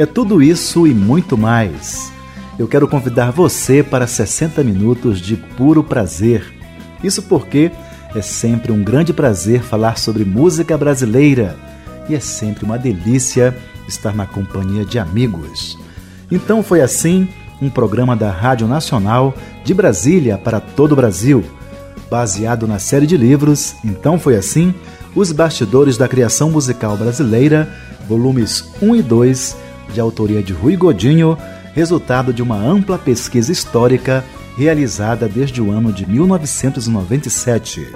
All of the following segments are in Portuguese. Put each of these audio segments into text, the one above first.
É tudo isso e muito mais. Eu quero convidar você para 60 minutos de puro prazer. Isso porque é sempre um grande prazer falar sobre música brasileira e é sempre uma delícia estar na companhia de amigos. Então foi assim um programa da Rádio Nacional de Brasília para todo o Brasil, baseado na série de livros Então foi assim, Os Bastidores da Criação Musical Brasileira, volumes 1 e 2 de autoria de Rui Godinho, resultado de uma ampla pesquisa histórica realizada desde o ano de 1997.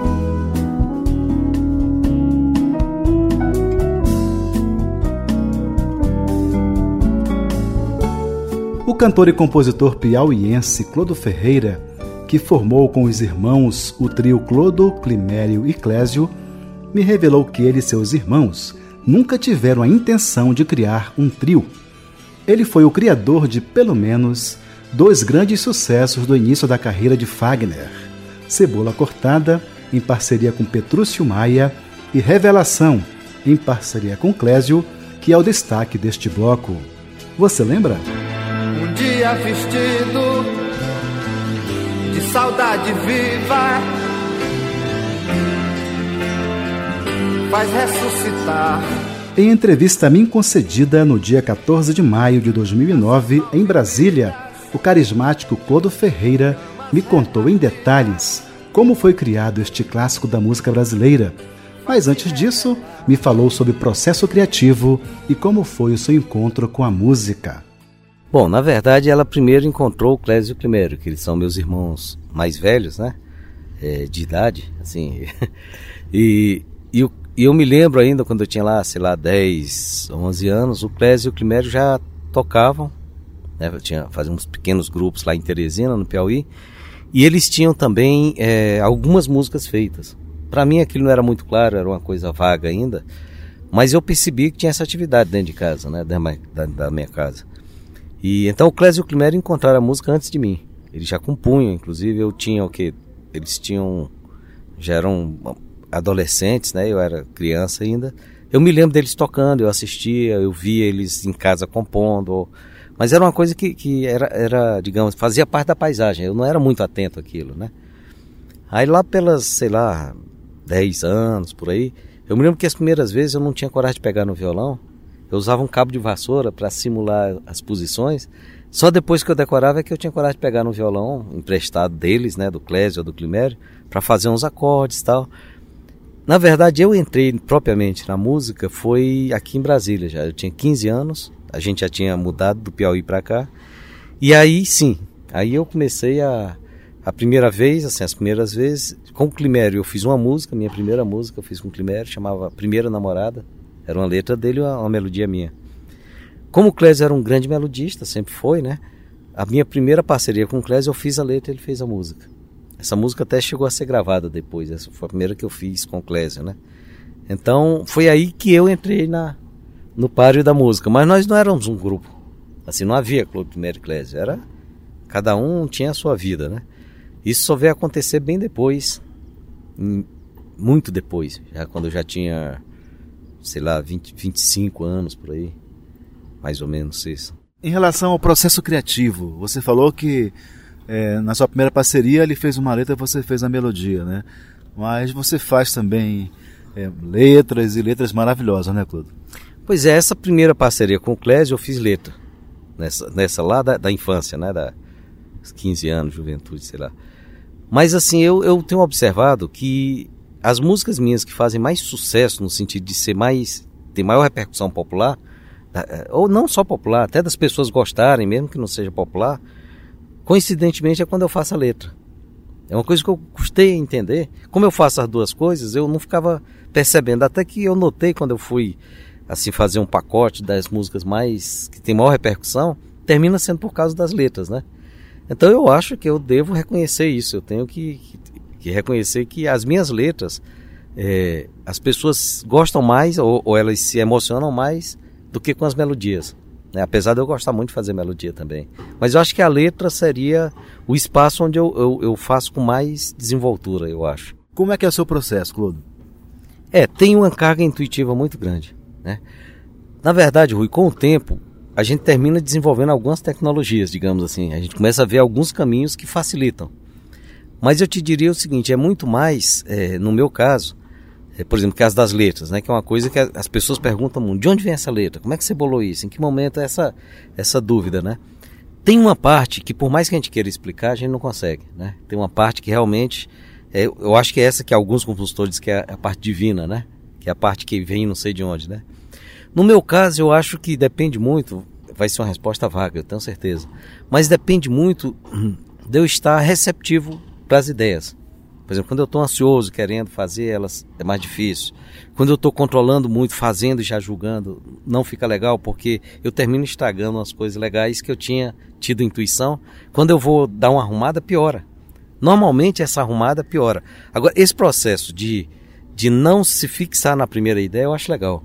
O cantor e compositor piauiense Clodo Ferreira, que formou com os irmãos o trio Clodo, Climério e Clésio, me revelou que ele e seus irmãos nunca tiveram a intenção de criar um trio ele foi o criador de, pelo menos, dois grandes sucessos do início da carreira de Fagner: Cebola Cortada, em parceria com Petrúcio Maia, e Revelação, em parceria com Clésio, que é o destaque deste bloco. Você lembra? Um dia vestido de saudade viva faz ressuscitar em entrevista a mim concedida no dia 14 de maio de 2009, em Brasília, o carismático Clodo Ferreira me contou em detalhes como foi criado este clássico da música brasileira. Mas antes disso, me falou sobre o processo criativo e como foi o seu encontro com a música. Bom, na verdade, ela primeiro encontrou o Clésio primeiro, que eles são meus irmãos mais velhos, né? É, de idade, assim. e, e o e eu me lembro ainda quando eu tinha lá, sei lá, 10, 11 anos, o Clésio e o Climério já tocavam, né? Eu tinha fazer uns pequenos grupos lá em Teresina, no Piauí, e eles tinham também é, algumas músicas feitas. Para mim aquilo não era muito claro, era uma coisa vaga ainda, mas eu percebi que tinha essa atividade dentro de casa, né, da, da minha casa. E então o Clésio e o Climério encontraram a música antes de mim. Eles já compunham, inclusive eu tinha o que eles tinham já eram adolescentes, né? Eu era criança ainda. Eu me lembro deles tocando, eu assistia, eu via eles em casa compondo. Mas era uma coisa que, que era, era, digamos, fazia parte da paisagem. Eu não era muito atento àquilo, né? Aí lá pelas, sei lá, 10 anos, por aí, eu me lembro que as primeiras vezes eu não tinha coragem de pegar no violão. Eu usava um cabo de vassoura para simular as posições. Só depois que eu decorava é que eu tinha coragem de pegar no violão emprestado deles, né, do Clésio ou do Climério, para fazer uns acordes e tal. Na verdade, eu entrei propriamente na música foi aqui em Brasília já. Eu tinha 15 anos, a gente já tinha mudado do Piauí para cá. E aí sim, aí eu comecei a a primeira vez, assim, as primeiras vezes, com o Climério eu fiz uma música, minha primeira música eu fiz com o Climério, chamava Primeira Namorada. Era uma letra dele, uma, uma melodia minha. Como o Clésio era um grande melodista, sempre foi, né? A minha primeira parceria com o Clésio, eu fiz a letra e ele fez a música. Essa música até chegou a ser gravada depois, essa foi a primeira que eu fiz com o Clésio, né? Então foi aí que eu entrei na, no páreo da música, mas nós não éramos um grupo. Assim, não havia Clube Primeiro Clésio, era cada um tinha a sua vida, né? Isso só veio acontecer bem depois, muito depois, já quando eu já tinha, sei lá, 20, 25 anos por aí, mais ou menos isso. Em relação ao processo criativo, você falou que é, na sua primeira parceria ele fez uma letra, você fez a melodia, né? Mas você faz também é, letras e letras maravilhosas, né, Claudio? Pois é, essa primeira parceria com o Clésio eu fiz letra. Nessa, nessa lá da, da infância, né? Da 15 anos, juventude, sei lá. Mas assim, eu, eu tenho observado que as músicas minhas que fazem mais sucesso no sentido de ser mais. ter maior repercussão popular, é, ou não só popular, até das pessoas gostarem, mesmo que não seja popular, coincidentemente é quando eu faço a letra. É uma coisa que eu custei a entender. Como eu faço as duas coisas, eu não ficava percebendo. Até que eu notei quando eu fui assim fazer um pacote das músicas mais que tem maior repercussão, termina sendo por causa das letras, né? Então eu acho que eu devo reconhecer isso. Eu tenho que, que, que reconhecer que as minhas letras é, as pessoas gostam mais ou, ou, elas se emocionam mais do que com as melodias. Né? Apesar de eu gostar muito de fazer melodia também. Mas eu acho que a letra seria o espaço onde eu, eu, eu faço com mais desenvoltura, eu acho. Como é que é o seu processo, Clodo? É, tem uma carga intuitiva muito grande. Né? Na verdade, Rui, com o tempo, a gente termina desenvolvendo algumas tecnologias, digamos assim. A gente começa a ver alguns caminhos que facilitam. Mas eu te diria o seguinte: é muito mais, é, no meu caso, por exemplo, caso das letras, né, que é uma coisa que as pessoas perguntam de onde vem essa letra? Como é que você bolou isso? Em que momento é essa, essa dúvida, né? Tem uma parte que, por mais que a gente queira explicar, a gente não consegue, né? Tem uma parte que realmente, é, eu acho que é essa que alguns compositores dizem que é a parte divina, né? Que é a parte que vem não sei de onde, né? No meu caso, eu acho que depende muito, vai ser uma resposta vaga, eu tenho certeza, mas depende muito de eu estar receptivo para as ideias. Por exemplo, quando eu estou ansioso, querendo fazer elas, é mais difícil. Quando eu estou controlando muito, fazendo e já julgando, não fica legal, porque eu termino estragando as coisas legais que eu tinha tido intuição. Quando eu vou dar uma arrumada, piora. Normalmente essa arrumada piora. Agora, esse processo de, de não se fixar na primeira ideia, eu acho legal.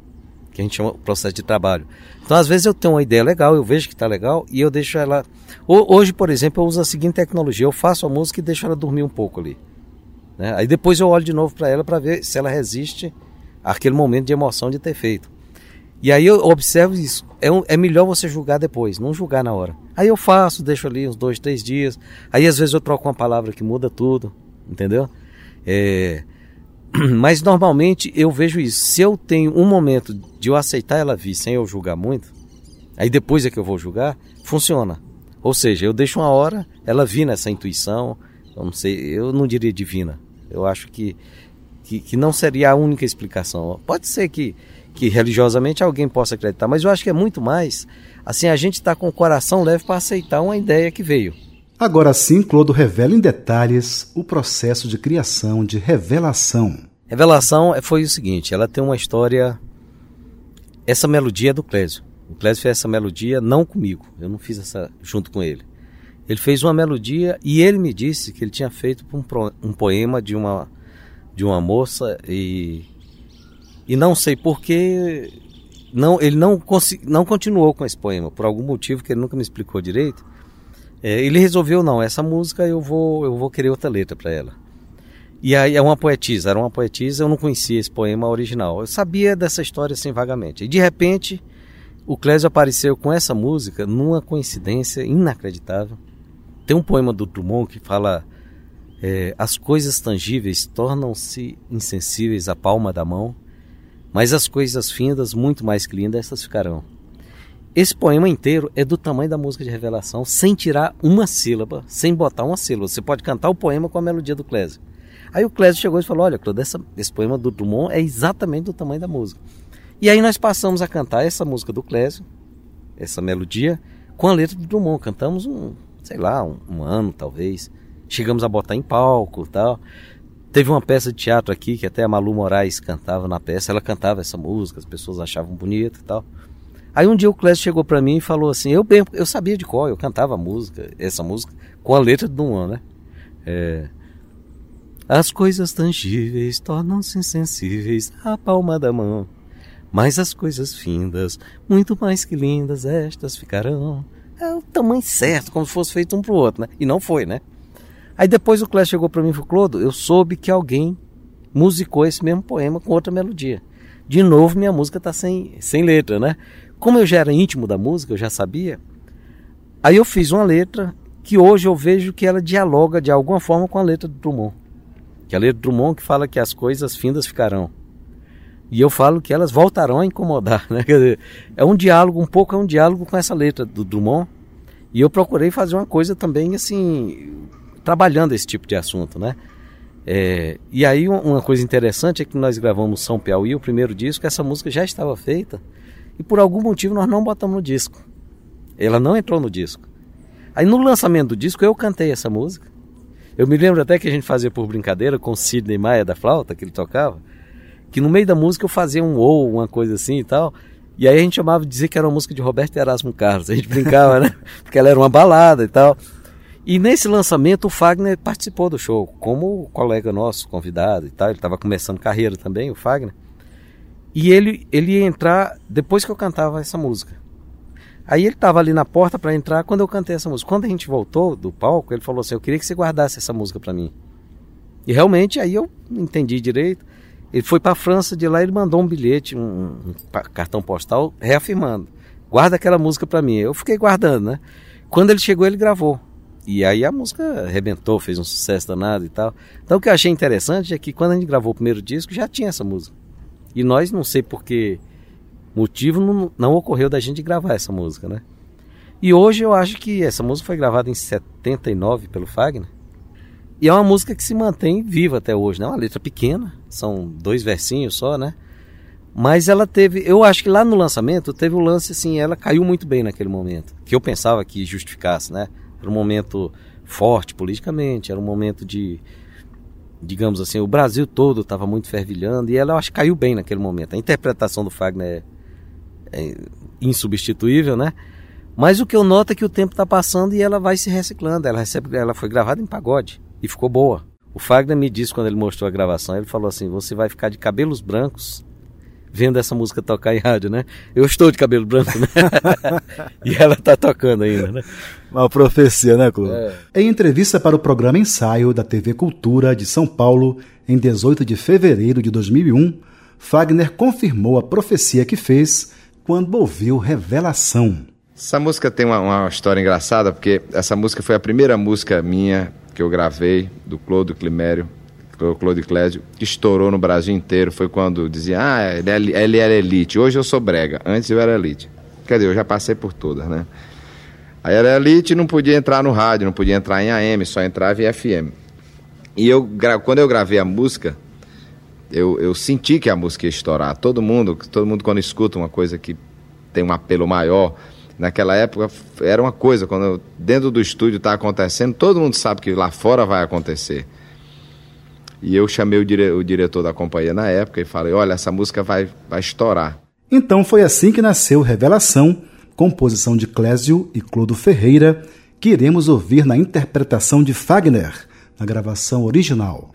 Que a gente chama processo de trabalho. Então, às vezes eu tenho uma ideia legal, eu vejo que está legal e eu deixo ela. Hoje, por exemplo, eu uso a seguinte tecnologia: eu faço a música e deixo ela dormir um pouco ali. Né? Aí depois eu olho de novo para ela para ver se ela resiste àquele momento de emoção de ter feito. E aí eu observo isso. É, um, é melhor você julgar depois, não julgar na hora. Aí eu faço, deixo ali uns dois, três dias. Aí às vezes eu troco uma palavra que muda tudo, entendeu? É... Mas normalmente eu vejo isso. Se eu tenho um momento de eu aceitar ela vir sem eu julgar muito, aí depois é que eu vou julgar, funciona. Ou seja, eu deixo uma hora, ela vir nessa intuição, eu não sei, eu não diria divina, eu acho que, que, que não seria a única explicação. Pode ser que, que religiosamente alguém possa acreditar, mas eu acho que é muito mais assim a gente está com o coração leve para aceitar uma ideia que veio. Agora sim, Clodo revela em detalhes o processo de criação de revelação. Revelação foi o seguinte, ela tem uma história. Essa melodia é do Clésio. O Clésio fez essa melodia não comigo, eu não fiz essa junto com ele. Ele fez uma melodia e ele me disse que ele tinha feito um, um poema de uma, de uma moça e, e não sei porquê, não, ele não, não continuou com esse poema, por algum motivo que ele nunca me explicou direito. É, ele resolveu, não, essa música eu vou, eu vou querer outra letra para ela. E aí é uma poetisa, era uma poetisa, eu não conhecia esse poema original. Eu sabia dessa história assim vagamente. E de repente, o Clésio apareceu com essa música numa coincidência inacreditável. Tem um poema do Drummond que fala: é, As coisas tangíveis tornam-se insensíveis à palma da mão, mas as coisas findas, muito mais que lindas, essas ficarão. Esse poema inteiro é do tamanho da música de revelação, sem tirar uma sílaba, sem botar uma sílaba. Você pode cantar o poema com a melodia do Clésio. Aí o Clésio chegou e falou: Olha, essa, esse poema do Drummond é exatamente do tamanho da música. E aí nós passamos a cantar essa música do Clésio, essa melodia, com a letra do Drummond. Cantamos um, sei lá, um, um ano talvez. Chegamos a botar em palco tal. Teve uma peça de teatro aqui que até a Malu Moraes cantava na peça. Ela cantava essa música, as pessoas achavam bonita e tal. Aí um dia o Clécio chegou para mim e falou assim: eu, bem, eu sabia de qual, eu cantava a música, essa música, com a letra do Duan, né? É, as coisas tangíveis tornam-se insensíveis à palma da mão. Mas as coisas findas, muito mais que lindas, estas ficarão é o tamanho certo, como se fosse feito um pro outro, né? E não foi, né? Aí depois o Clécio chegou para mim e falou, Clodo, eu soube que alguém musicou esse mesmo poema com outra melodia. De novo, minha música tá sem, sem letra, né? Como eu já era íntimo da música, eu já sabia. Aí eu fiz uma letra que hoje eu vejo que ela dialoga de alguma forma com a letra do Drummond. Que é a letra do Drummond que fala que as coisas findas ficarão. E eu falo que elas voltarão a incomodar, né? Dizer, é um diálogo, um pouco é um diálogo com essa letra do Drummond. E eu procurei fazer uma coisa também, assim, trabalhando esse tipo de assunto, né? É, e aí uma coisa interessante é que nós gravamos São Piauí, o primeiro disco, essa música já estava feita e por algum motivo nós não botamos no disco. Ela não entrou no disco. Aí no lançamento do disco eu cantei essa música. Eu me lembro até que a gente fazia por brincadeira com o Sidney Maia da flauta, que ele tocava que no meio da música eu fazia um ou, uma coisa assim e tal. E aí a gente chamava de dizer que era uma música de Roberto Erasmo Carlos. A gente brincava, né? Porque ela era uma balada e tal. E nesse lançamento o Fagner participou do show, como colega nosso, convidado e tal. Ele estava começando carreira também, o Fagner. E ele, ele ia entrar depois que eu cantava essa música. Aí ele estava ali na porta para entrar quando eu cantei essa música. Quando a gente voltou do palco, ele falou assim: Eu queria que você guardasse essa música para mim. E realmente aí eu entendi direito. Ele foi para a França, de lá ele mandou um bilhete, um, um cartão postal, reafirmando: guarda aquela música para mim. Eu fiquei guardando, né? Quando ele chegou, ele gravou. E aí a música arrebentou, fez um sucesso danado e tal. Então o que eu achei interessante é que quando a gente gravou o primeiro disco, já tinha essa música. E nós, não sei por que motivo, não, não ocorreu da gente gravar essa música, né? E hoje eu acho que essa música foi gravada em 79 pelo Fagner. E é uma música que se mantém viva até hoje, né? Uma letra pequena, são dois versinhos só, né? Mas ela teve, eu acho que lá no lançamento teve o um lance assim, ela caiu muito bem naquele momento, que eu pensava que justificasse, né? Era um momento forte politicamente, era um momento de, digamos assim, o Brasil todo estava muito fervilhando e ela eu acho caiu bem naquele momento. A interpretação do Fagner é, é insubstituível, né? Mas o que eu noto é que o tempo está passando e ela vai se reciclando. Ela, recebe, ela foi gravada em pagode e ficou boa. O Fagner me disse quando ele mostrou a gravação, ele falou assim: "Você vai ficar de cabelos brancos vendo essa música tocar em rádio, né? Eu estou de cabelo branco, né? e ela está tocando ainda, né? Uma profecia, né, Clô? É. Em entrevista para o programa Ensaio da TV Cultura de São Paulo, em 18 de fevereiro de 2001, Fagner confirmou a profecia que fez quando ouviu Revelação. Essa música tem uma, uma história engraçada, porque essa música foi a primeira música minha que eu gravei, do Clodo Climério, Claude Clésio, que estourou no Brasil inteiro. Foi quando dizia, ah, ele, é, ele era elite. Hoje eu sou brega. Antes eu era elite. Quer dizer, eu já passei por todas, né? Aí era elite não podia entrar no rádio, não podia entrar em AM, só entrava em FM. E eu, quando eu gravei a música, eu, eu senti que a música ia estourar. Todo mundo, todo mundo quando escuta uma coisa que tem um apelo maior, naquela época era uma coisa, quando dentro do estúdio está acontecendo, todo mundo sabe que lá fora vai acontecer. E eu chamei o, dire o diretor da companhia na época e falei: olha, essa música vai, vai estourar. Então foi assim que nasceu Revelação, composição de Clésio e Clodo Ferreira, que iremos ouvir na interpretação de Fagner, na gravação original.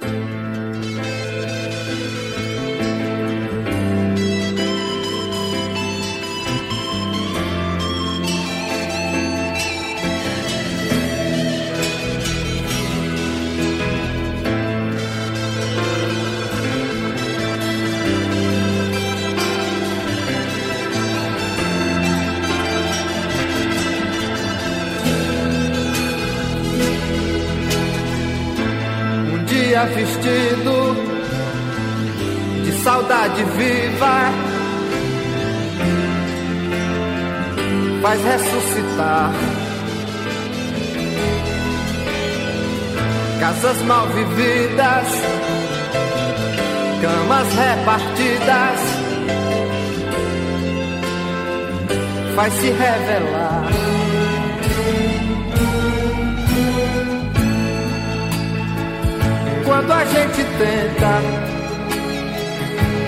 Ressuscitar casas mal vividas, camas repartidas, faz se revelar. quando a gente tenta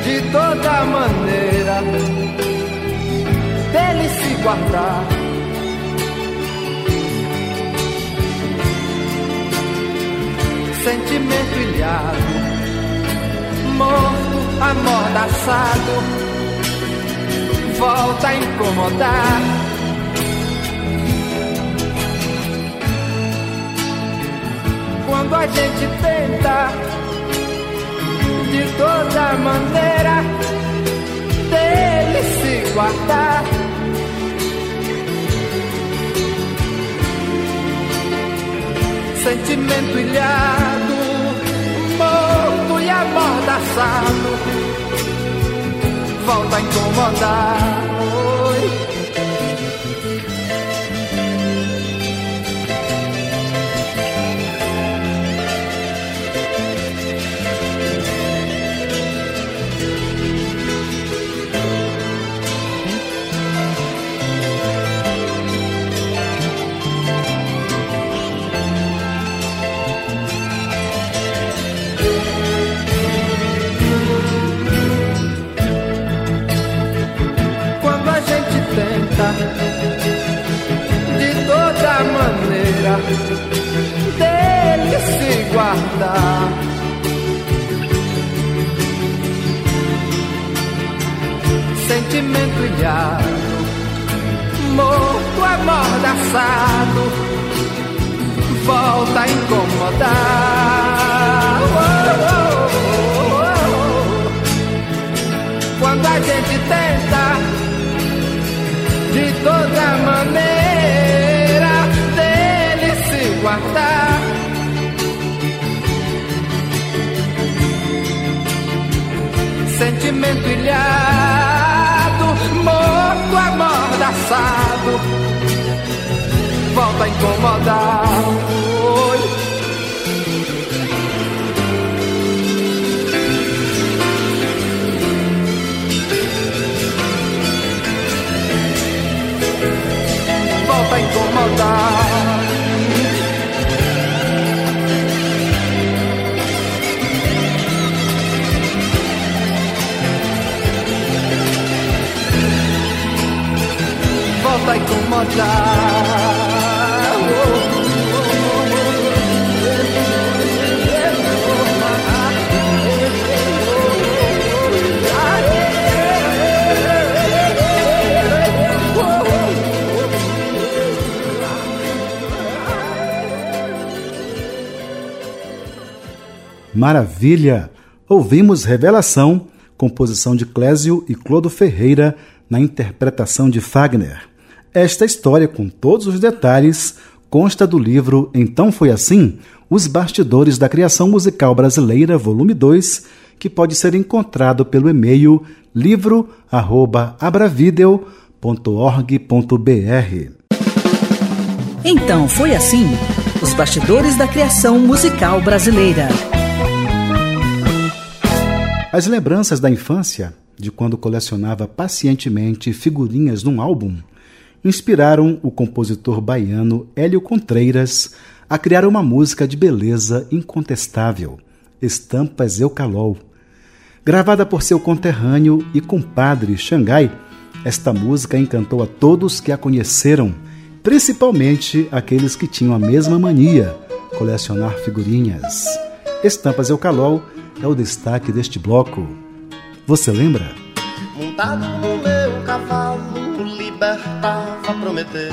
de toda maneira dele se guardar. Sentimento ilhado, morto, amordaçado, volta a incomodar. quando a gente tenta de toda maneira dele se guardar. Sentimento ilhado, amordaçado, volta a incomodar. Dele se guardar. Sentimento ilhado, morto amordaçado, volta a incomodar. Oh, oh, oh, Quando a gente tenta de toda maneira Sentimento ilhado, morto, amordaçado, volta a incomodar. Maravilha! Ouvimos Revelação, composição de Clésio e Clodo Ferreira, na interpretação de Fagner. Esta história, com todos os detalhes, consta do livro Então Foi Assim? Os Bastidores da Criação Musical Brasileira, volume 2, que pode ser encontrado pelo e-mail livro@abravideo.org.br. Então foi assim: os bastidores da criação musical brasileira. As lembranças da infância, de quando colecionava pacientemente figurinhas num álbum, inspiraram o compositor baiano Hélio Contreiras a criar uma música de beleza incontestável, Estampas Eucalol. Gravada por seu conterrâneo e compadre Xangai, esta música encantou a todos que a conheceram, principalmente aqueles que tinham a mesma mania, colecionar figurinhas. Estampas Eucalol é o destaque deste bloco. Você lembra? Montado no meu cavalo, libertava Prometeu,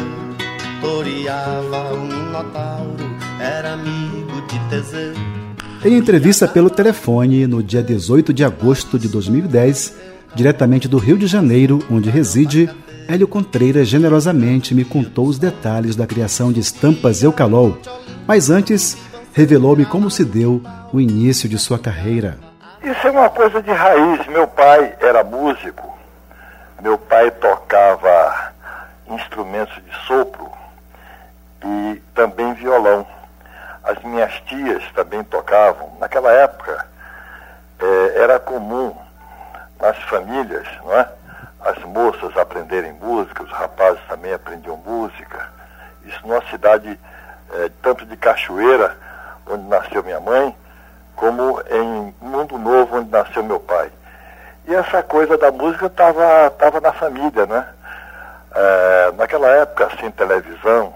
toreava o Minotauro, era amigo de Teseu. Em entrevista pelo telefone no dia 18 de agosto de 2010, diretamente do Rio de Janeiro, onde reside, Hélio Contreira generosamente me contou os detalhes da criação de estampas Eucalol. Mas antes, revelou-me como se deu o início de sua carreira. Isso é uma coisa de raiz. Meu pai era músico. Meu pai tocava instrumentos de sopro e também violão. As minhas tias também tocavam. Naquela época é, era comum nas famílias, não é? As moças aprenderem música, os rapazes também aprendiam música. Isso numa cidade é, tanto de Cachoeira onde nasceu minha mãe, como em Mundo Novo, onde nasceu meu pai. E essa coisa da música estava tava na família, né? É, naquela época, sem televisão,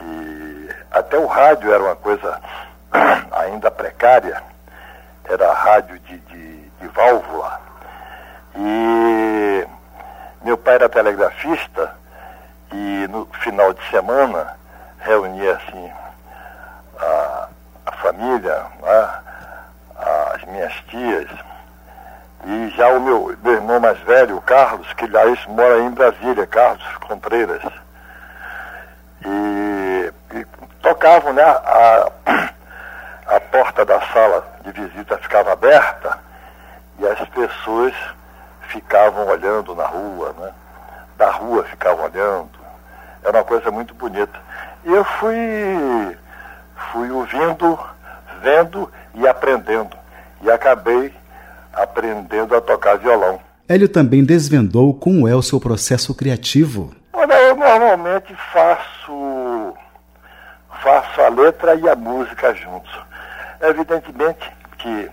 e até o rádio era uma coisa ainda precária, era rádio de, de, de válvula. E meu pai era telegrafista e no final de semana reunia assim a, a família, né, as minhas tias, e já o meu, meu irmão mais velho, o Carlos, que aliás mora em Brasília, Carlos Contreiras. E, e tocavam, né? A, a porta da sala de visita ficava aberta e as pessoas ficavam olhando na rua, né? Da rua ficavam olhando. Era uma coisa muito bonita. E eu fui fui ouvindo, vendo e aprendendo. E acabei aprendendo a tocar violão. Hélio também desvendou como é o seu processo criativo. Olha, eu normalmente faço, faço a letra e a música juntos. Evidentemente que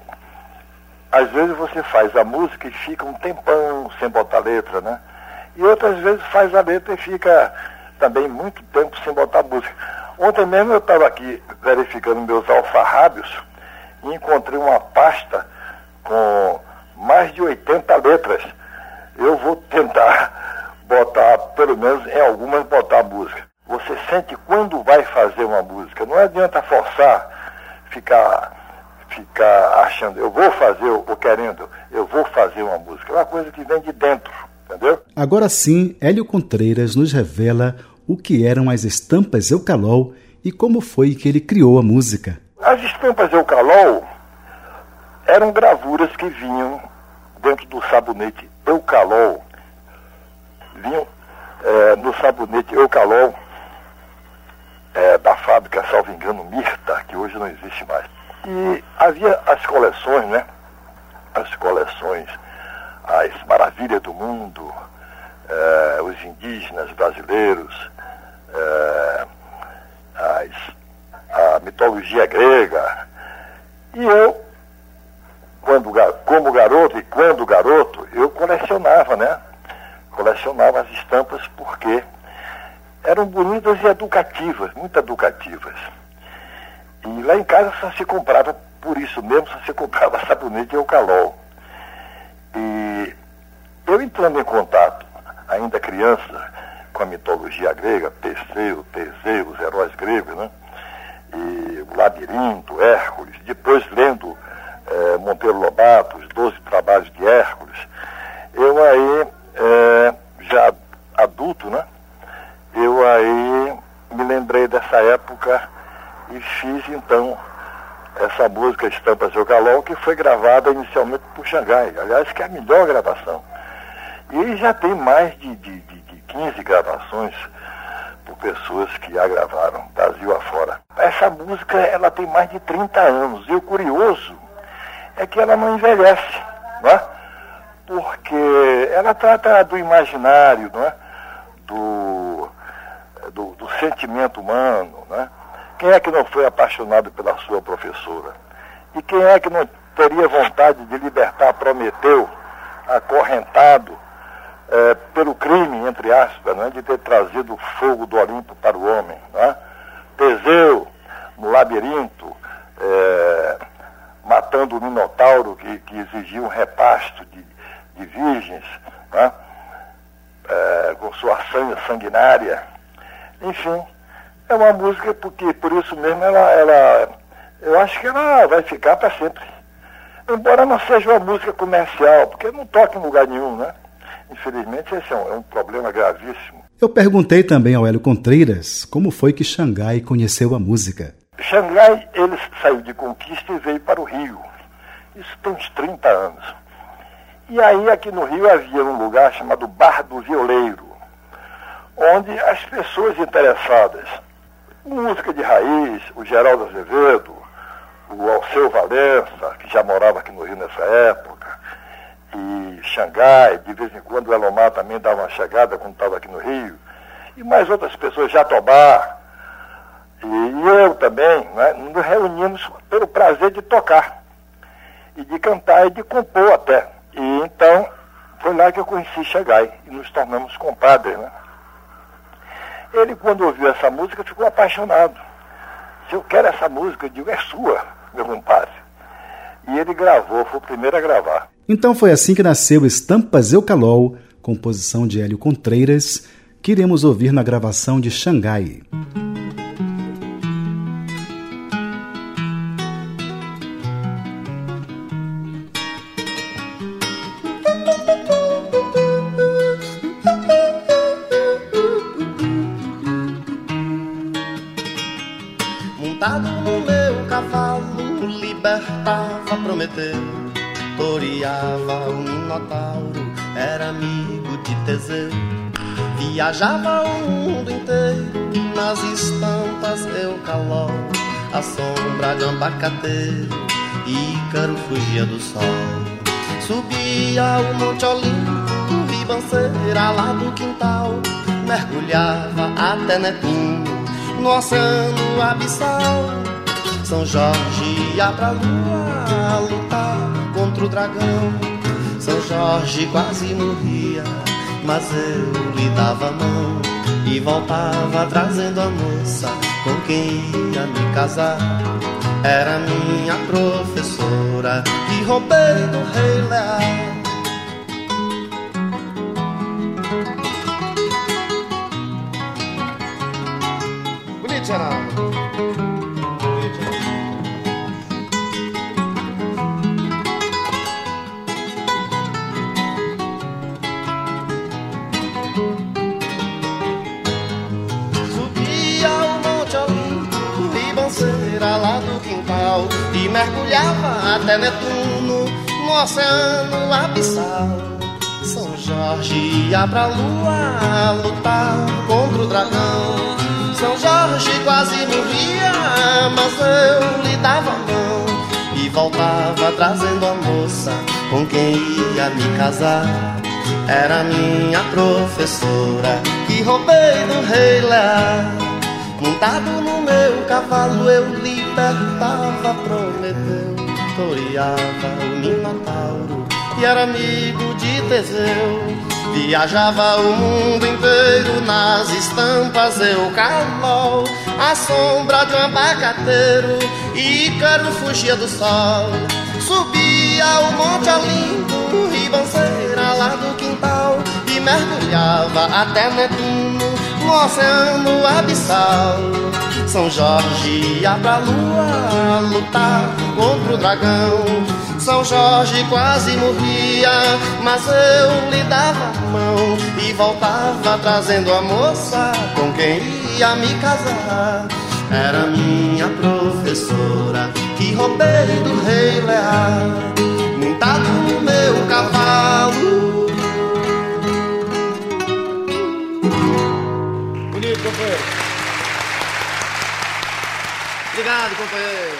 às vezes você faz a música e fica um tempão sem botar letra, né? E outras vezes faz a letra e fica também muito tempo sem botar música. Ontem mesmo eu estava aqui verificando meus alfarrábios e encontrei uma pasta com mais de 80 letras. Eu vou tentar botar, pelo menos em algumas, botar música. Você sente quando vai fazer uma música. Não adianta forçar, ficar, ficar achando, eu vou fazer, ou querendo, eu vou fazer uma música. É uma coisa que vem de dentro, entendeu? Agora sim, Hélio Contreiras nos revela o que eram as estampas Eucalol e como foi que ele criou a música. As estampas Eucalol eram gravuras que vinham dentro do sabonete Eucalol, vinham é, no sabonete Eucalol é, da fábrica, salvo engano, Mirta, que hoje não existe mais. E havia as coleções, né? As coleções, as maravilhas do mundo, é, os indígenas brasileiros, é, as, a mitologia grega. E eu, quando, como garoto e quando garoto, eu colecionava, né? Colecionava as estampas porque eram bonitas e educativas, muito educativas. E lá em casa só se comprava, por isso mesmo, só se comprava sabonete e calol. E eu entrando em contato, ainda criança, com a mitologia grega, Perseu, Teseu, os heróis gregos, né? E o Labirinto, Hércules, depois lendo é, Monteiro Lobato, os Doze Trabalhos de Hércules, eu aí, é, já adulto, né? Eu aí me lembrei dessa época e fiz então essa música Estampas do Galol, que foi gravada inicialmente por Xangai, aliás, que é a melhor gravação. E já tem mais de, de, de 15 gravações por pessoas que a gravaram, Brasil afora. Essa música, ela tem mais de 30 anos. E o curioso é que ela não envelhece, não é? Porque ela trata do imaginário, não é? Do, do, do sentimento humano, não é? Quem é que não foi apaixonado pela sua professora? E quem é que não teria vontade de libertar Prometeu, acorrentado é, pelo crime, entre aspas, né, de ter trazido o fogo do Olimpo para o homem. Né? Teseu, no labirinto, é, matando o Minotauro que, que, exigia um repasto de, de virgens, né? é, com sua sangue sanguinária. Enfim, é uma música porque por isso mesmo ela, ela eu acho que ela vai ficar para sempre. Embora não seja uma música comercial, porque não toca em lugar nenhum, né? Infelizmente, esse é um, é um problema gravíssimo. Eu perguntei também ao Hélio Contreiras como foi que Xangai conheceu a música. Xangai, ele saiu de Conquista e veio para o Rio. Isso tem uns 30 anos. E aí, aqui no Rio, havia um lugar chamado Bar do Violeiro, onde as pessoas interessadas música de raiz, o Geraldo Azevedo, o Alceu Valença, que já morava aqui no Rio nessa época, e Xangai, de vez em quando o Elomar também dava uma chegada quando estava aqui no Rio, e mais outras pessoas, Jatobá, e eu também, né, nos reuníamos pelo prazer de tocar, e de cantar e de compor até. E então foi lá que eu conheci Xangai e nos tornamos compadres. Né? Ele, quando ouviu essa música, ficou apaixonado. Se eu quero essa música, eu digo, é sua, meu compadre. E ele gravou, foi o primeiro a gravar. Então foi assim que nasceu Estampas Eucalol, composição de Hélio Contreiras, que iremos ouvir na gravação de Xangai. Viajava o mundo inteiro nas estampas Eucalol, a sombra de abacateiro, Ícaro fugia do sol. Subia o Monte Olimpo, ribanceira lá do quintal, mergulhava até Netuno, no oceano abissal. São Jorge ia pra lua lutar contra o dragão. São Jorge quase morria mas eu lhe dava a mão e voltava trazendo a moça com quem ia me casar. Era minha professora que roubei do rei Lear. Oceano abissal. São Jorge ia pra lua lutar contra o dragão. São Jorge quase morria, mas eu lhe dava a mão e voltava trazendo a moça com quem ia me casar. Era minha professora que roubei do rei Lear. Montado no meu cavalo eu libertava Prometeu, toreava o Minotauro e era amigo de Teseu. Viajava o mundo inteiro nas estampas Eucalol, a sombra de um abacateiro, Ícaro fugia do sol. Subia o Monte Olimpo, ribanceira lá do quintal, e mergulhava até Netuno no oceano abissal. São Jorge ia pra lua lutar contra o dragão. São Jorge quase morria, mas eu lhe dava a mão e voltava trazendo a moça com quem ia me casar. Era minha professora que roubei do rei Lear, montado no meu cavalo companheiro. Obrigado, companheiro.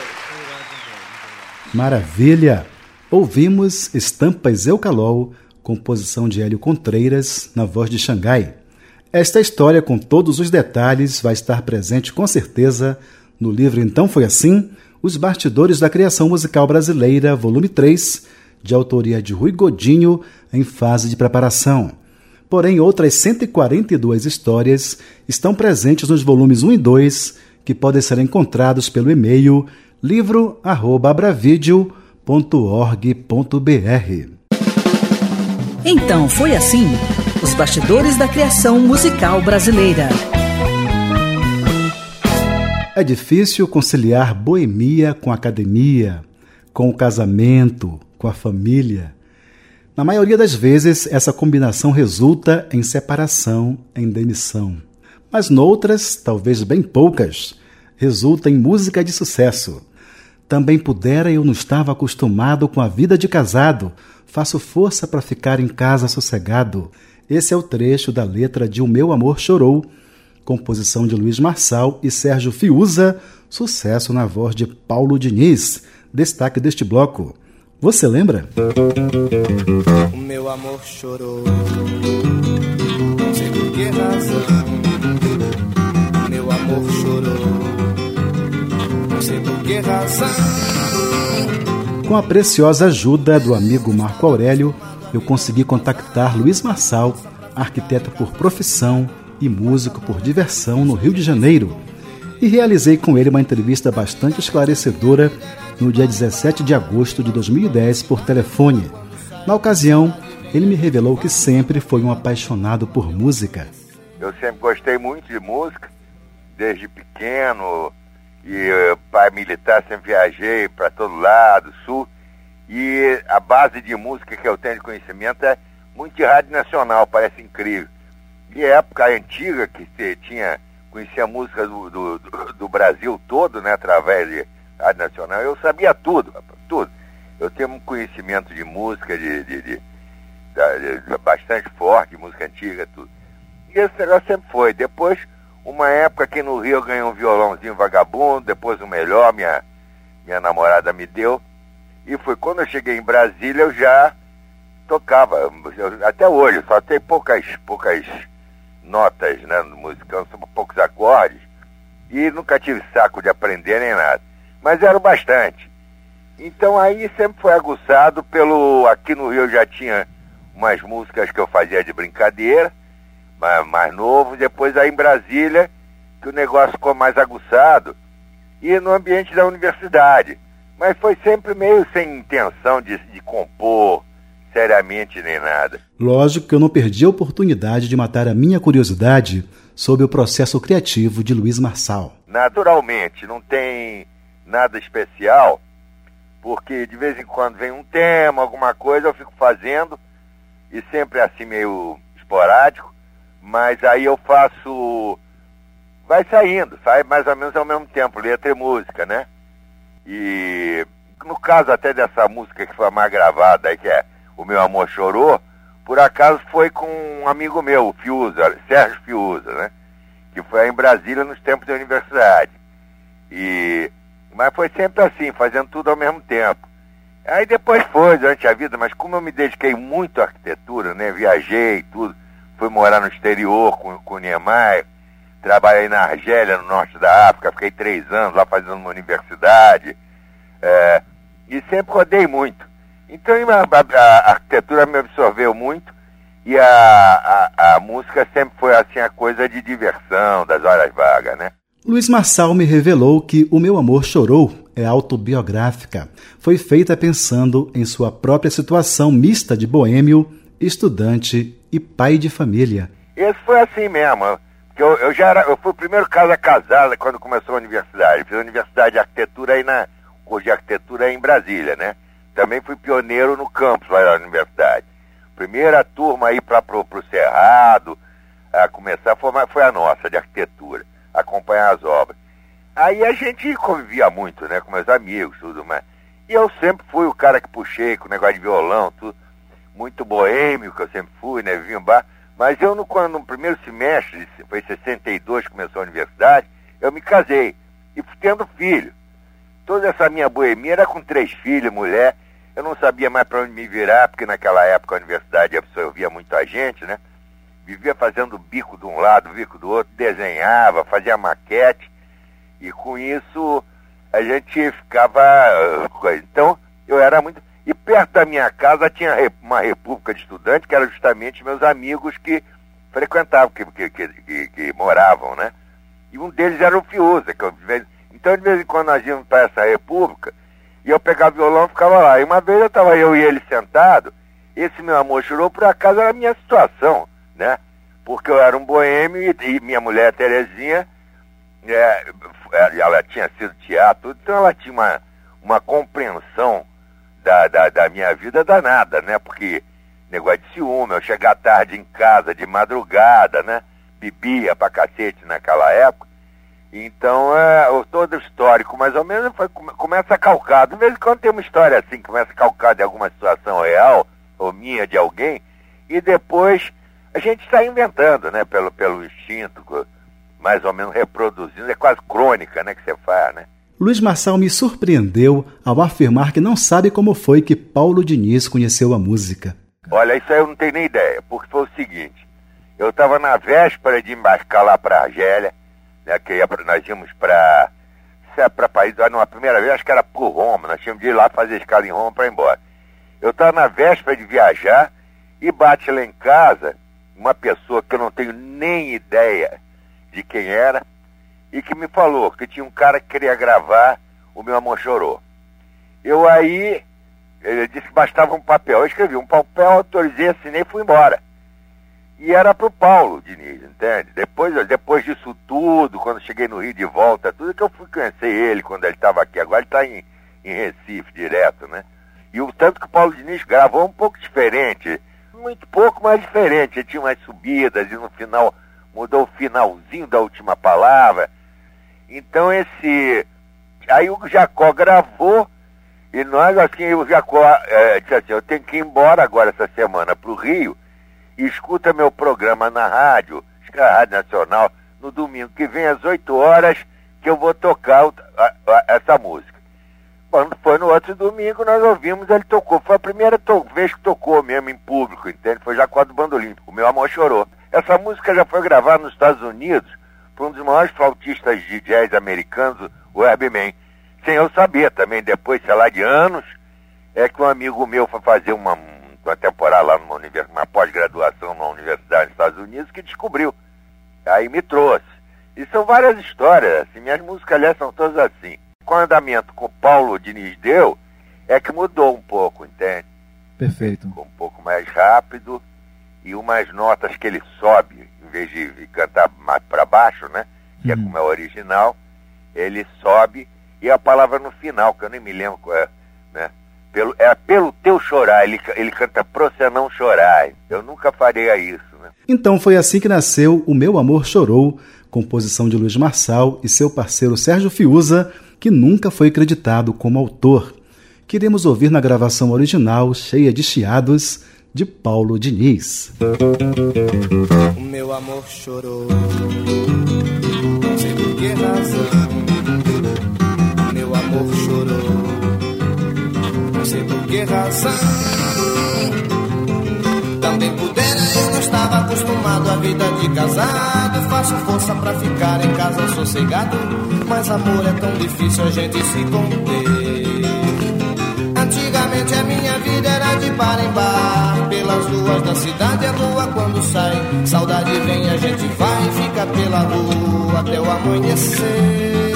Maravilha! Ouvimos Estampas Eucalol, composição de Hélio Contreiras, na voz de Xangai. Esta história, com todos os detalhes, vai estar presente com certeza no livro Então Foi Assim, Os Bastidores da Criação Musical Brasileira, volume 3, de autoria de Rui Godinho, em fase de preparação. Porém, outras 142 histórias estão presentes nos volumes 1 e 2, que podem ser encontrados pelo e-mail livro@abravideo.org.br. Então foi assim: os bastidores da criação musical brasileira. É difícil conciliar boemia com academia, com o casamento, com a família. Na maioria das vezes, essa combinação resulta em separação, em demissão. Mas noutras, talvez bem poucas, resulta em música de sucesso. Também pudera eu não estava acostumado com a vida de casado. Faço força para ficar em casa sossegado. Esse é o trecho da letra de O Meu Amor Chorou, composição de Luiz Marçal e Sérgio Fiuza, sucesso na voz de Paulo Diniz. Destaque deste bloco. Você lembra? O meu amor chorou, não sei por que razão. Com a preciosa ajuda do amigo Marco Aurélio, eu consegui contactar Luiz Marçal, arquiteto por profissão e músico por diversão no Rio de Janeiro, e realizei com ele uma entrevista bastante esclarecedora no dia 17 de agosto de 2010 por telefone. Na ocasião, ele me revelou que sempre foi um apaixonado por música. Eu sempre gostei muito de música, desde pequeno, e uh, pai militar, sempre viajei para todo lado, sul, e a base de música que eu tenho de conhecimento é muito de rádio nacional, parece incrível. E época antiga que você tinha, conhecia música do, do, do Brasil todo, né, através de Rádio Nacional, eu sabia tudo, tudo. Eu tenho um conhecimento de música de, de, de, de bastante forte, música antiga, tudo. E esse negócio sempre foi. Depois, uma época aqui no Rio eu ganhei um violãozinho vagabundo, depois o melhor, minha, minha namorada me deu. E foi quando eu cheguei em Brasília, eu já tocava, eu, até hoje, só tem poucas, poucas notas né, no musicão, são poucos acordes, e nunca tive saco de aprender nem nada mas eram bastante. Então aí sempre foi aguçado pelo. Aqui no Rio já tinha umas músicas que eu fazia de brincadeira, mais, novo, depois aí em Brasília, que o negócio ficou mais aguçado, e no ambiente da universidade. Mas foi sempre meio sem intenção de, de compor seriamente nem nada. Lógico que eu não perdi a oportunidade de matar a minha curiosidade sobre o processo criativo de Luiz Marçal. Naturalmente, não tem nada especial, porque de vez em quando vem um tema, alguma coisa, eu fico fazendo, e sempre assim meio esporádico, mas aí eu faço. Vai saindo, sai mais ou menos ao mesmo tempo, letra e música, né? E no caso até dessa música que foi mais gravada aí, que é O Meu Amor Chorou, por acaso foi com um amigo meu, o Fiuza, Sérgio Fiuza, né? Que foi em Brasília nos tempos da universidade. E mas foi sempre assim, fazendo tudo ao mesmo tempo. Aí depois foi, durante a vida, mas como eu me dediquei muito à arquitetura, né? Viajei tudo, fui morar no exterior com, com o Niemeyer, trabalhei na Argélia, no norte da África, fiquei três anos lá fazendo uma universidade, é, e sempre rodei muito. Então a, a, a, arquitetura me absorveu muito e a, a, música sempre foi assim a coisa de diversão, das horas vagas, né? Luiz Marçal me revelou que O Meu Amor Chorou é autobiográfica. Foi feita pensando em sua própria situação mista de boêmio, estudante e pai de família. Esse foi assim mesmo. Eu, eu já era, eu fui o primeiro caso a casar quando começou a universidade. Fiz a universidade de arquitetura aí na curso de arquitetura aí em Brasília, né? Também fui pioneiro no campus lá da universidade. Primeira turma aí para pro, pro Cerrado, a começar foi, foi a nossa de arquitetura acompanhar as obras. Aí a gente convivia muito, né, com meus amigos, tudo mais. E eu sempre fui o cara que puxei com o negócio de violão, tudo. Muito boêmio, que eu sempre fui, né, vim bar. Mas eu, no, quando, no primeiro semestre, foi 62 que começou a universidade, eu me casei. E fui tendo filho. Toda essa minha boemia era com três filhos, mulher. Eu não sabia mais para onde me virar, porque naquela época a universidade absorvia muita gente, né? vivia fazendo bico de um lado, bico do outro, desenhava, fazia maquete, e com isso a gente ficava. Uh, então, eu era muito. E perto da minha casa tinha uma república de estudantes, que eram justamente meus amigos que frequentavam, que, que, que, que moravam, né? E um deles era o Fiuza, que eu, então de vez em quando nós íamos para essa república, e eu pegava violão e ficava lá. E uma vez eu estava eu e ele sentado, esse meu amor chorou, por acaso era a minha situação né? Porque eu era um boêmio e, e minha mulher, Terezinha, é, ela tinha sido teatro, então ela tinha uma, uma compreensão da, da, da minha vida danada, né? Porque negócio de ciúme, eu chegar tarde em casa, de madrugada, né? Bebia pra cacete naquela época. Então, é, todo histórico, mais ou menos, foi, começa a calcar. De vez em quando tem uma história assim, começa a calcar de alguma situação real, ou minha, de alguém, e depois a gente está inventando, né, pelo, pelo instinto, mais ou menos reproduzindo, é quase crônica, né, que você faz, né? Luiz Marçal me surpreendeu ao afirmar que não sabe como foi que Paulo Diniz conheceu a música. Olha, isso aí eu não tenho nem ideia, porque foi o seguinte, eu estava na véspera de embarcar lá para Argélia, né, que ia, nós íamos para é para país, não, a primeira vez acho que era por Roma, nós tínhamos de ir lá fazer escala em Roma para ir embora. Eu estava na véspera de viajar e bate lá em casa uma pessoa que eu não tenho nem ideia de quem era e que me falou que tinha um cara que queria gravar o meu amor chorou. Eu aí, ele disse que bastava um papel. Eu escrevi um papel, autorizei, assinei e fui embora. E era pro Paulo Diniz, entende? Depois, depois disso tudo, quando cheguei no Rio de volta, tudo que eu fui conhecer ele quando ele estava aqui. Agora ele está em, em Recife direto, né? E o tanto que o Paulo Diniz gravou um pouco diferente muito pouco mais diferente. Ele tinha umas subidas e no final mudou o finalzinho da última palavra. Então esse. Aí o Jacó gravou e nós, assim, o Jacó é, disse assim, eu tenho que ir embora agora essa semana para o Rio e escuta meu programa na rádio, é a Rádio Nacional, no domingo que vem às 8 horas que eu vou tocar a, a, essa música. Quando foi no outro domingo, nós ouvimos, ele tocou. Foi a primeira vez que tocou mesmo em público, entende? Foi a do bandolim. O meu amor chorou. Essa música já foi gravada nos Estados Unidos por um dos maiores flautistas de jazz americanos, o Herbie Mann. Sem eu saber também, depois, sei lá, de anos, é que um amigo meu foi fazer uma, um uma temporada lá numa, univers... numa pós-graduação numa universidade nos Estados Unidos, que descobriu. Aí me trouxe. E são várias histórias, assim, minhas músicas, aliás, são todas assim. Com o andamento que o Paulo Diniz deu, é que mudou um pouco, entende? Perfeito. Ficou um pouco mais rápido e umas notas que ele sobe, vez de cantar mais para baixo, né? Que é Uhum. como é o original, ele sobe e a palavra no final, que eu nem me lembro qual é, né? Pelo, é pelo teu chorar, ele, ele canta pro você não chorar. Eu nunca faria isso, né? Então foi assim que nasceu O Meu Amor Chorou, composição de Luiz Marçal e seu parceiro Sérgio Fiuza, que nunca foi acreditado como autor. Queremos ouvir na gravação original, cheia de chiados, de Paulo Diniz. O meu amor chorou, não sei por que razão. Meu amor chorou, não sei por que razão. Também pudera, eu não estava acostumado à vida de casado. Faço força pra ficar em casa sossegado. Mas amor é tão difícil a gente se conter. Antigamente a minha vida era de bar em bar. Pelas ruas da cidade a lua quando sai. Saudade vem, a gente vai e fica pela rua Até o amanhecer.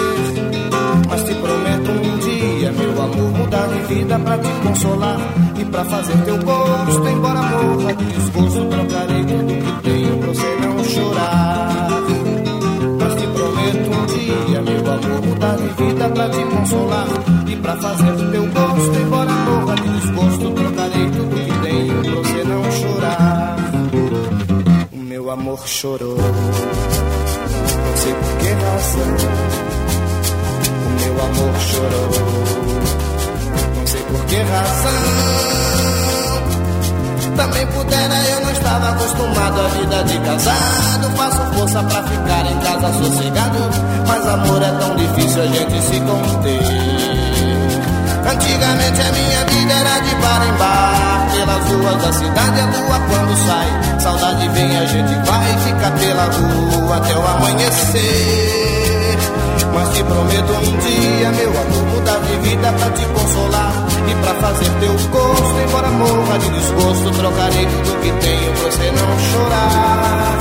Mas te prometo um dia, meu amor Mudar de vida pra te consolar E pra fazer teu gosto Embora morra de desgosto Trocarei tudo que tenho pra você não chorar. Mas te prometo um dia, meu amor, mudar de vida pra te consolar pra fazer do teu gosto, embora morra de desgosto, trocarei tudo que tenho pra você não chorar. O meu amor chorou, não sei por que razão. O meu amor chorou, não sei por que razão. Também pudera, eu não estava acostumado à vida de casado. Faço força pra ficar em casa sossegado. Mas amor é tão difícil a gente se conter. Antigamente a minha vida era de bar em bar. Pelas ruas da cidade, a lua quando sai. Saudade vem, a gente vai fica pela rua até o amanhecer. Mas te prometo um dia, meu amor, mudar de vida pra te consolar e pra fazer teu gosto. Embora morra de desgosto, trocarei tudo que tenho pra você não chorar.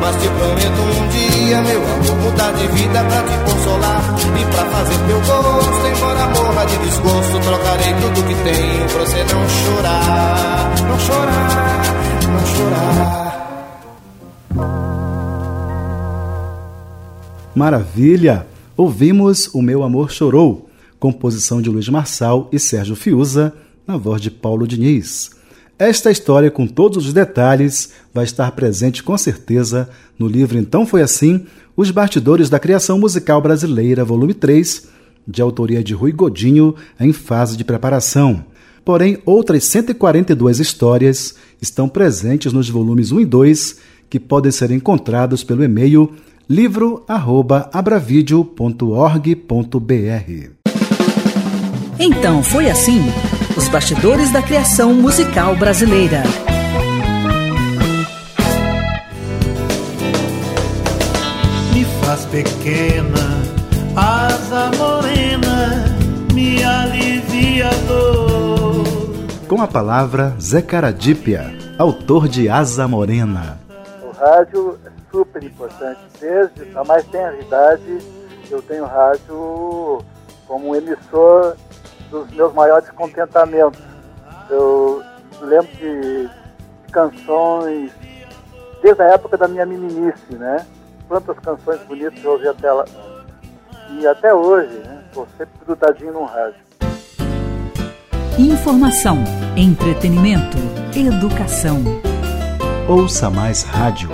Mas te prometo um dia, meu amor, mudar de vida pra te consolar e pra fazer teu gosto. Você não chorar. Não chorar, não chorar. Maravilha! Ouvimos O Meu Amor Chorou, composição de Luiz Marçal e Sérgio Fiuza, na voz de Paulo Diniz. Esta história, com todos os detalhes, vai estar presente com certeza no livro Então Foi Assim, Os Bastidores da Criação Musical Brasileira, volume 3, de autoria de Rui Godinho, em fase de preparação. Porém, outras 142 histórias estão presentes nos volumes 1 e 2, que podem ser encontrados pelo e-mail livro@abravideo.org.br. Então foi assim: os bastidores da criação musical brasileira. me faz pequena, asa morena, me alivia a dor. Com a palavra Zé Caradípia, autor de Asa Morena. O rádio é super importante. Desde a mais tenra idade, eu tenho rádio como um emissor dos meus maiores contentamentos. Eu lembro de canções desde a época da minha meninice, né? Quantas canções bonitas eu ouvi até lá. E até hoje, né? Estou sempre grudadinho no rádio. Informação, entretenimento, educação. Ouça mais rádio.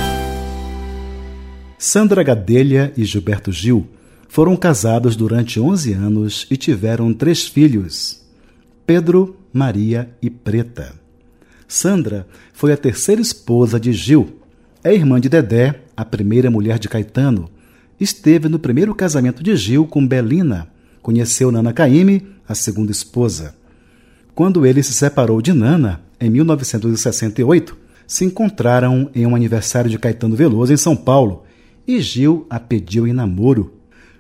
Sandra Gadelha e Gilberto Gil foram casados durante 11 anos e tiveram três filhos: Pedro, Maria e Preta. Sandra foi a terceira esposa de Gil. É irmã de Dedé, a primeira mulher de Caetano. Esteve no primeiro casamento de Gil com Belina. Conheceu Nana Caymmi, a segunda esposa. Quando ele se separou de Nana, em 1968, se encontraram em um aniversário de Caetano Veloso em São Paulo e Gil a pediu em namoro.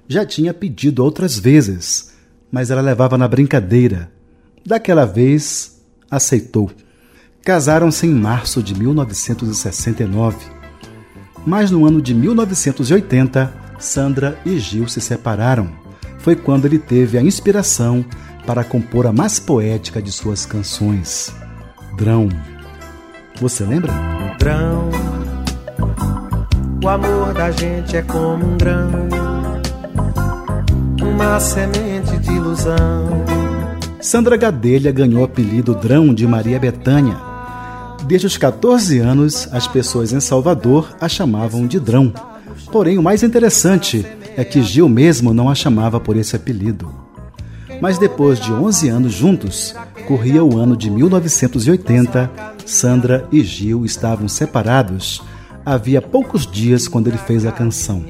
Já tinha pedido outras vezes, mas ela levava na brincadeira. Daquela vez, aceitou. Casaram-se em março de 1969. Mas no ano de 1980, Sandra e Gil se separaram. Foi quando ele teve a inspiração para compor a mais poética de suas canções, Drão. Você lembra? Drão, o amor da gente é como um grão, uma semente de ilusão. Sandra Gadelha ganhou o apelido Drão de Maria Betânia. Desde os 14 anos, as pessoas em Salvador a chamavam de Drão. Porém, o mais interessante é que Gil mesmo não a chamava por esse apelido. Mas depois de 11 anos juntos, corria o ano de 1980, Sandra e Gil estavam separados. Havia poucos dias quando ele fez a canção.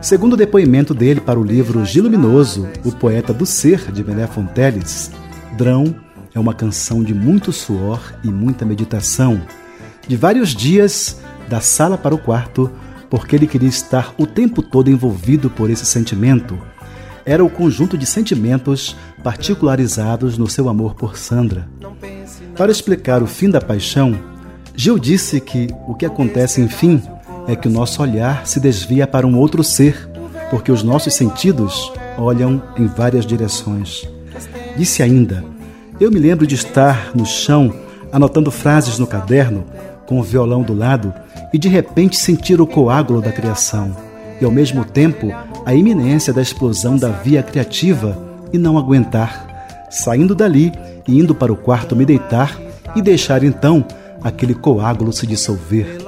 Segundo o depoimento dele para o livro Gil Luminoso, o poeta do ser de Bené Fonteles, Drão é uma canção de muito suor e muita meditação, de vários dias da sala para o quarto, porque ele queria estar o tempo todo envolvido por esse sentimento era o conjunto de sentimentos particularizados no seu amor por Sandra. Para explicar o fim da paixão, Gil disse que o que acontece, enfim, é que o nosso olhar se desvia para um outro ser, porque os nossos sentidos olham em várias direções. Disse ainda: Eu me lembro de estar no chão, anotando frases no caderno, com o violão do lado, e de repente sentir o coágulo da criação, e ao mesmo tempo a iminência da explosão da via criativa e não aguentar, saindo dali e indo para o quarto me deitar e deixar então aquele coágulo se dissolver.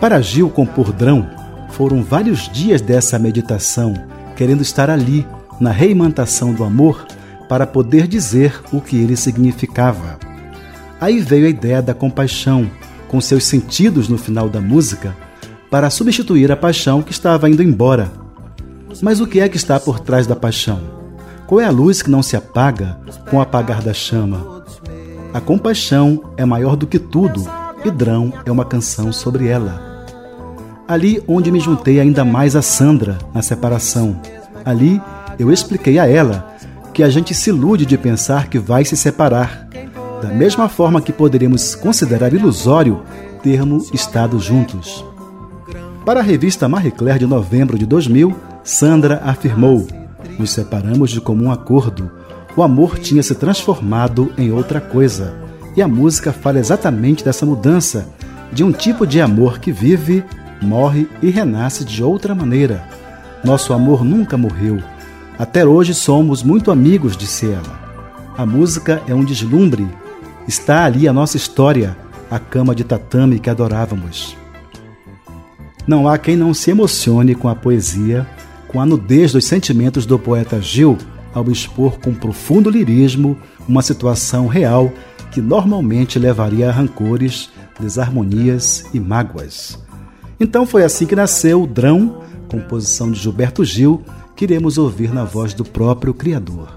Para Gil compor Drão, foram vários dias dessa meditação, querendo estar ali, na reimantação do amor, para poder dizer o que ele significava. Aí veio a ideia da compaixão, com seus sentidos no final da música, para substituir a paixão que estava indo embora mas o que é que está por trás da paixão? Qual é a luz que não se apaga com o apagar da chama? A compaixão é maior do que tudo e Drão é uma canção sobre ela. Ali onde me juntei ainda mais a Sandra na separação, ali eu expliquei a ela que a gente se ilude de pensar que vai se separar, da mesma forma que poderíamos considerar ilusório termos estado juntos. Para a revista Marie Claire de novembro de 2000, Sandra afirmou: Nos separamos de comum acordo. O amor tinha se transformado em outra coisa. E a música fala exatamente dessa mudança, de um tipo de amor que vive, morre e renasce de outra maneira. Nosso amor nunca morreu. Até hoje somos muito amigos, disse ela. A música é um deslumbre. Está ali a nossa história, a cama de tatame que adorávamos. Não há quem não se emocione com a poesia com a nudez dos sentimentos do poeta Gil ao expor com profundo lirismo uma situação real que normalmente levaria a rancores, desarmonias e mágoas. Então foi assim que nasceu o Drão, composição de Gilberto Gil, que iremos ouvir na voz do próprio criador.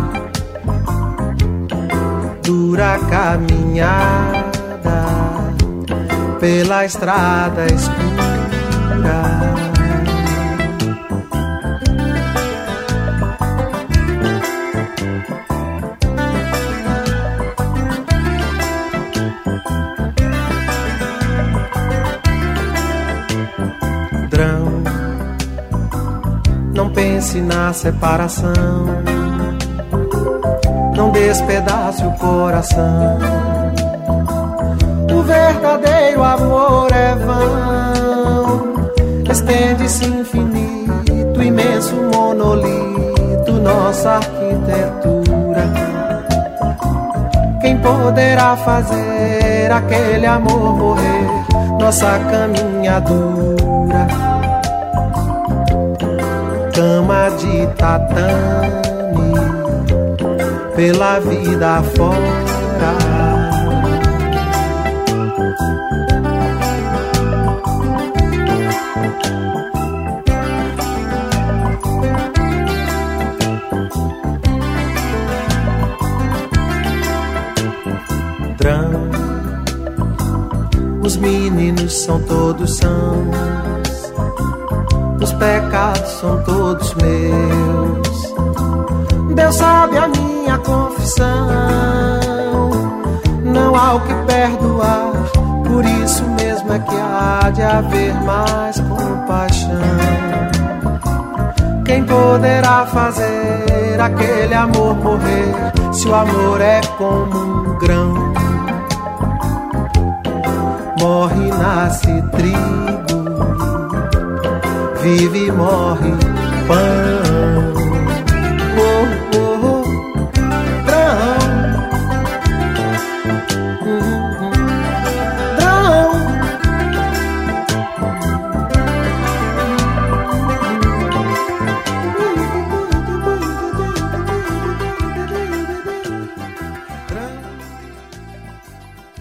Dura caminhada pela estrada escura. Drão, não pense na separação não despedace o coração. O verdadeiro amor é vão, estende-se infinito, imenso monolito, nossa arquitetura. poderá fazer aquele amor morrer? Nossa caminhadura, cama de tatame, pela vida fora. Os meninos são todos sãos, haver mais compaixão. Quem poderá fazer aquele amor morrer, se o amor é como um grão? morre, nasce trigo, vive morre pão.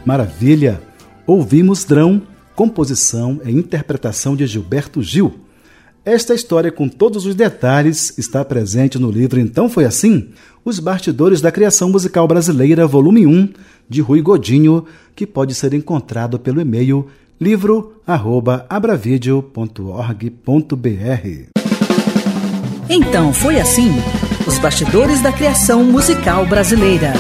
Maravilha! Ouvimos Drão, composição e interpretação de Gilberto Gil. Esta história, com todos os detalhes, está presente no livro Então Foi Assim? Os Bastidores da Criação Musical Brasileira, volume 1, de Rui Godinho, que pode ser encontrado pelo e-mail livro@abravideo.org.br. Então foi assim: os bastidores da criação musical brasileira.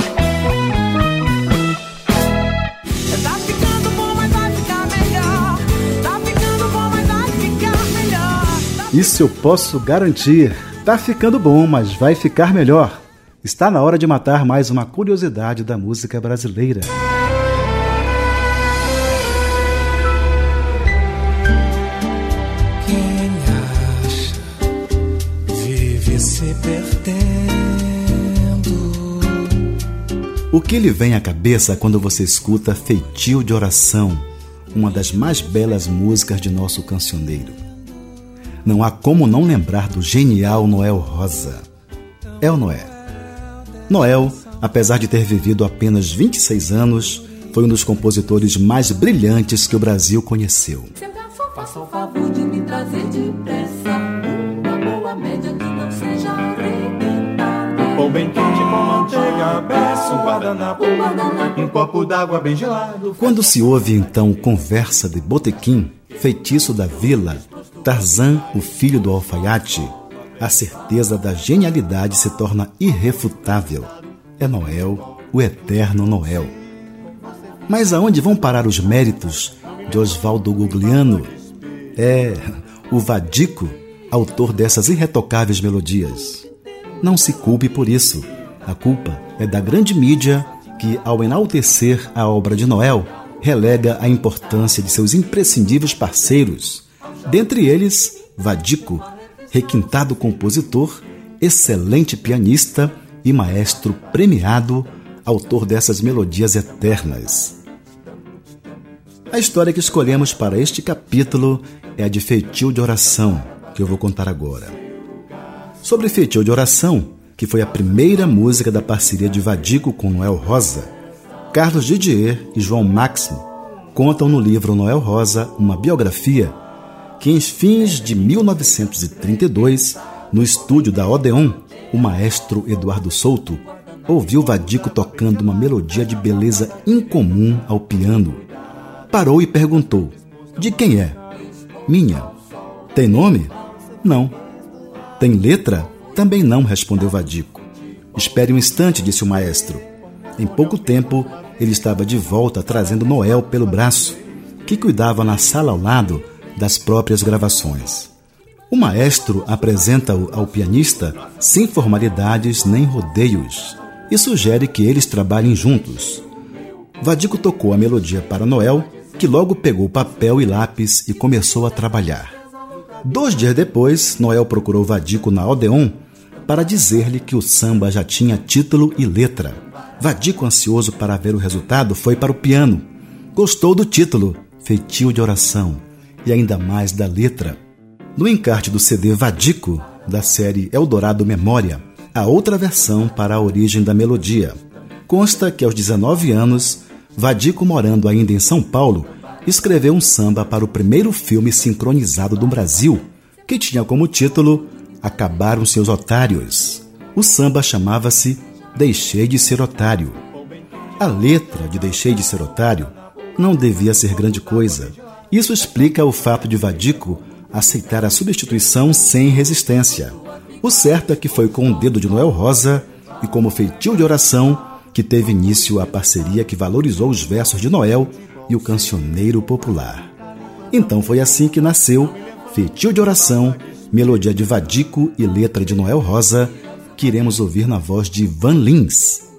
Isso eu posso garantir. Tá ficando bom, mas vai ficar melhor. Está na hora de matar mais uma curiosidade da música brasileira. Quem acha vive se perdendo. O que lhe vem à cabeça quando você escuta Feitio de Oração, uma das mais belas músicas de nosso cancioneiro? Não há como não lembrar do genial Noel Rosa. É não é? Noel, apesar de ter vivido apenas 26 anos, foi um dos compositores mais brilhantes que o Brasil conheceu. Faça o favor de me trazer depressa uma boa média. Pão bem quente com manteiga, peço um guardanapo, um copo d'água bem gelado. Quando se ouve então conversa de botequim, feitiço da vila, Tarzan, o filho do alfaiate, a certeza da genialidade se torna irrefutável. É Noel, o eterno Noel. Mas aonde vão parar os méritos de Oswaldo Gugliano? É o Vadico, autor dessas irretocáveis melodias. Não se culpe por isso. A culpa é da grande mídia que, ao enaltecer a obra de Noel, relega a importância de seus imprescindíveis parceiros, Dentre eles, Vadico, requintado compositor, excelente pianista e maestro premiado, autor dessas melodias eternas. A história que escolhemos para este capítulo é a de Feitio de Oração, que eu vou contar agora. Sobre Feitio de Oração, que foi a primeira música da parceria de Vadico com Noel Rosa, Carlos Didier e João Máximo contam no livro Noel Rosa uma biografia que em fins de 1932, no estúdio da Odeon, o maestro Eduardo Souto ouviu Vadico tocando uma melodia de beleza incomum ao piano. Parou e perguntou: De quem é? Minha. Tem nome? Não. Tem letra? Também não, respondeu Vadico. Espere um instante, disse o maestro. Em pouco tempo, ele estava de volta trazendo Noel pelo braço, que cuidava na sala ao lado das próprias gravações. O maestro apresenta-o ao pianista sem formalidades nem rodeios e sugere que eles trabalhem juntos. Vadico tocou a melodia para Noel, que logo pegou papel e lápis e começou a trabalhar. Dois dias depois, Noel procurou Vadico na Odeon para dizer-lhe que o samba já tinha título e letra. Vadico, ansioso para ver o resultado, foi para o piano. Gostou do título, Feitio de Oração, e ainda mais da letra. No encarte do CD Vadico, da série Eldorado Memória, há outra versão para a origem da melodia. Consta que aos 19 anos, Vadico, morando ainda em São Paulo, escreveu um samba para o primeiro filme sincronizado do Brasil, que tinha como título Acabaram Seus Otários. O samba chamava-se Deixei de Ser Otário. A letra de Deixei de Ser Otário não devia ser grande coisa. Isso explica o fato de Vadico aceitar a substituição sem resistência. O certo é que foi com o dedo de Noel Rosa e como feitio de oração que teve início a parceria que valorizou os versos de Noel e o cancioneiro popular. Então foi assim que nasceu Feitio de Oração, melodia de Vadico e letra de Noel Rosa, que iremos ouvir na voz de Van Lins.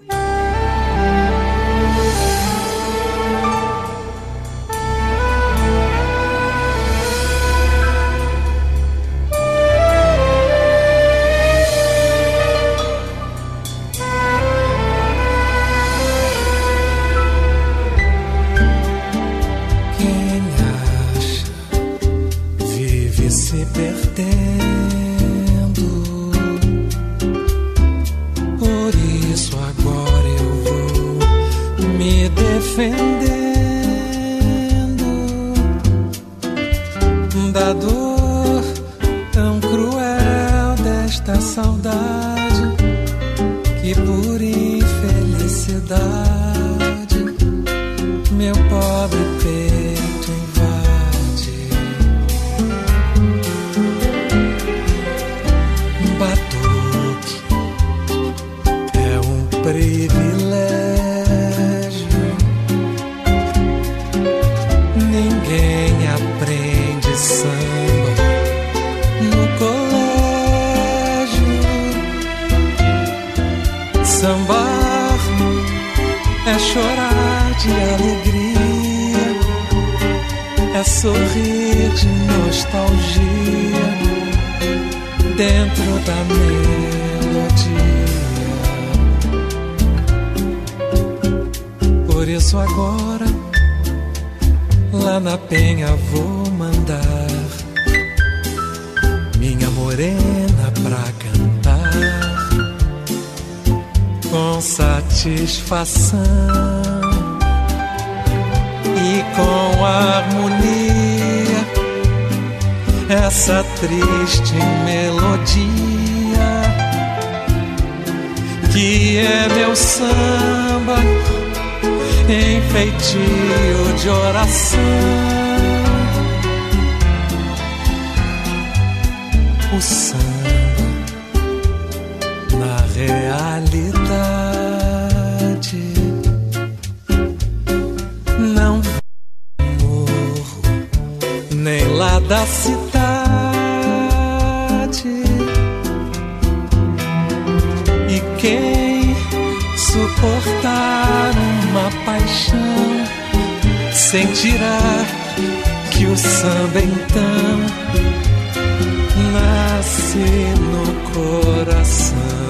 Nasce no coração.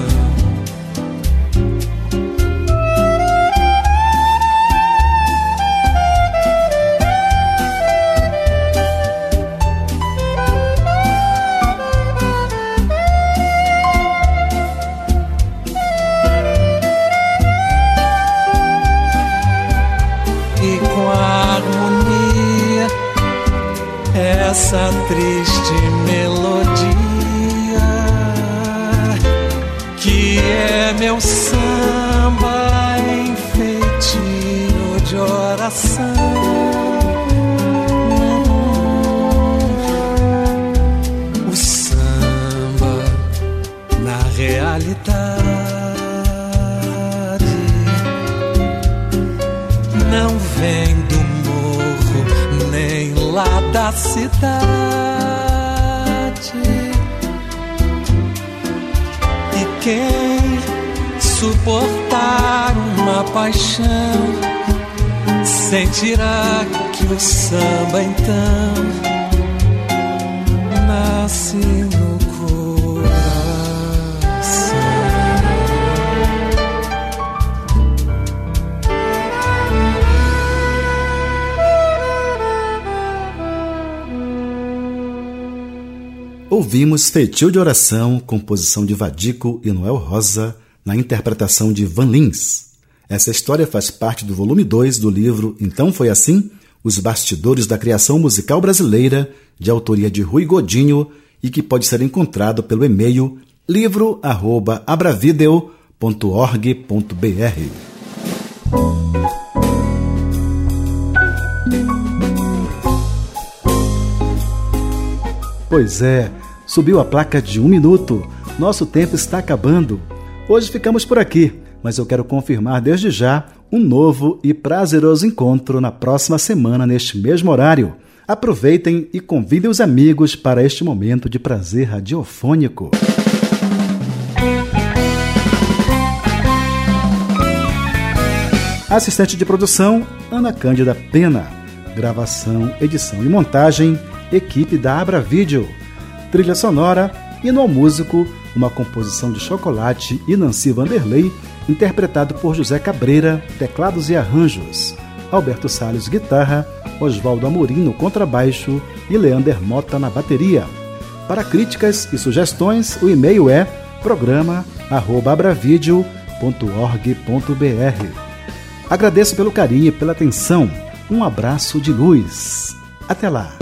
Triste melodia que é meu samba em feitio de oração. O samba na realidade não vem da cidade. Quem suportar uma paixão sentirá que o samba então nasce Ouvimos Feitio de Oração, composição de Vadico e Noel Rosa, na interpretação de Van Lins. Essa história faz parte do volume 2 do livro Então Foi Assim? Os Bastidores da Criação Musical Brasileira, de autoria de Rui Godinho e que pode ser encontrado pelo e-mail livro@abravideo.org.br. Pois é, subiu a placa de um minuto. Nosso tempo está acabando. Hoje ficamos por aqui, mas eu quero confirmar desde já um novo e prazeroso encontro na próxima semana, neste mesmo horário. Aproveitem e convidem os amigos para este momento de prazer radiofônico. Assistente de produção, Ana Cândida Pena. Gravação, edição e montagem, equipe da Abra Vídeo. Trilha sonora, e no músico, uma composição de Chocolate e Nancy Vanderlei, interpretado por José Cabreira, teclados e arranjos. Alberto Salles, guitarra, Oswaldo Amorim no contrabaixo e Leander Mota na bateria. Para críticas e sugestões, o e-mail é programa@abravideo.org.br. Agradeço pelo carinho e pela atenção. Um abraço de luz. Até lá.